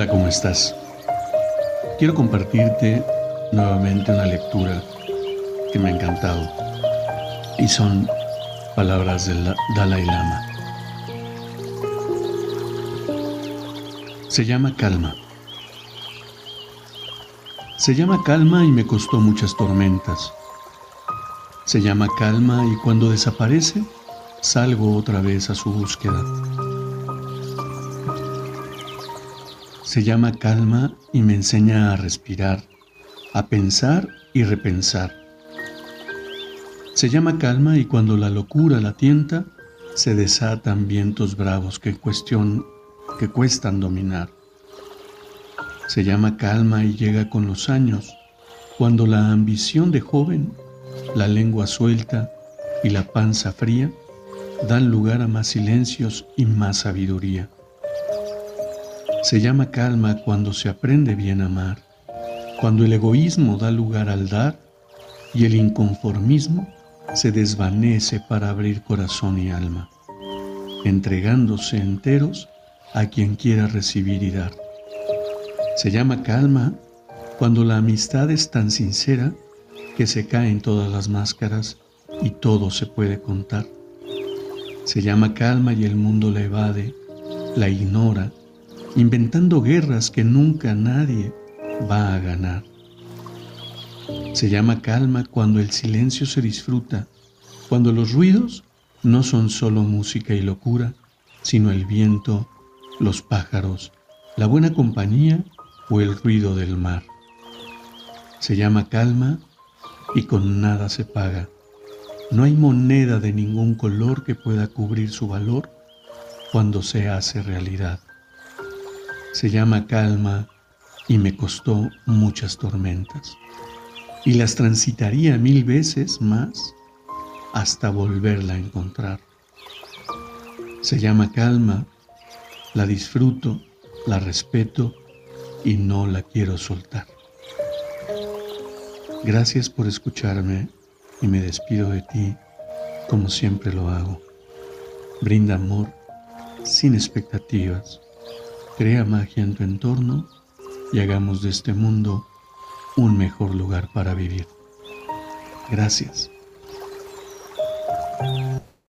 Hola, ¿cómo estás? Quiero compartirte nuevamente una lectura que me ha encantado y son palabras del Dalai Lama. Se llama calma. Se llama calma y me costó muchas tormentas. Se llama calma y cuando desaparece salgo otra vez a su búsqueda. Se llama calma y me enseña a respirar, a pensar y repensar. Se llama calma y cuando la locura la tienta, se desatan vientos bravos que, cuestión, que cuestan dominar. Se llama calma y llega con los años, cuando la ambición de joven, la lengua suelta y la panza fría dan lugar a más silencios y más sabiduría. Se llama calma cuando se aprende bien a amar, cuando el egoísmo da lugar al dar y el inconformismo se desvanece para abrir corazón y alma, entregándose enteros a quien quiera recibir y dar. Se llama calma cuando la amistad es tan sincera que se caen todas las máscaras y todo se puede contar. Se llama calma y el mundo la evade, la ignora inventando guerras que nunca nadie va a ganar. Se llama calma cuando el silencio se disfruta, cuando los ruidos no son solo música y locura, sino el viento, los pájaros, la buena compañía o el ruido del mar. Se llama calma y con nada se paga. No hay moneda de ningún color que pueda cubrir su valor cuando se hace realidad se llama calma y me costó muchas tormentas. Y las transitaría mil veces más hasta volverla a encontrar. Se llama calma, la disfruto, la respeto y no la quiero soltar. Gracias por escucharme y me despido de ti como siempre lo hago. Brinda amor sin expectativas Crea magia en tu entorno y hagamos de este mundo un mejor lugar para vivir. Gracias.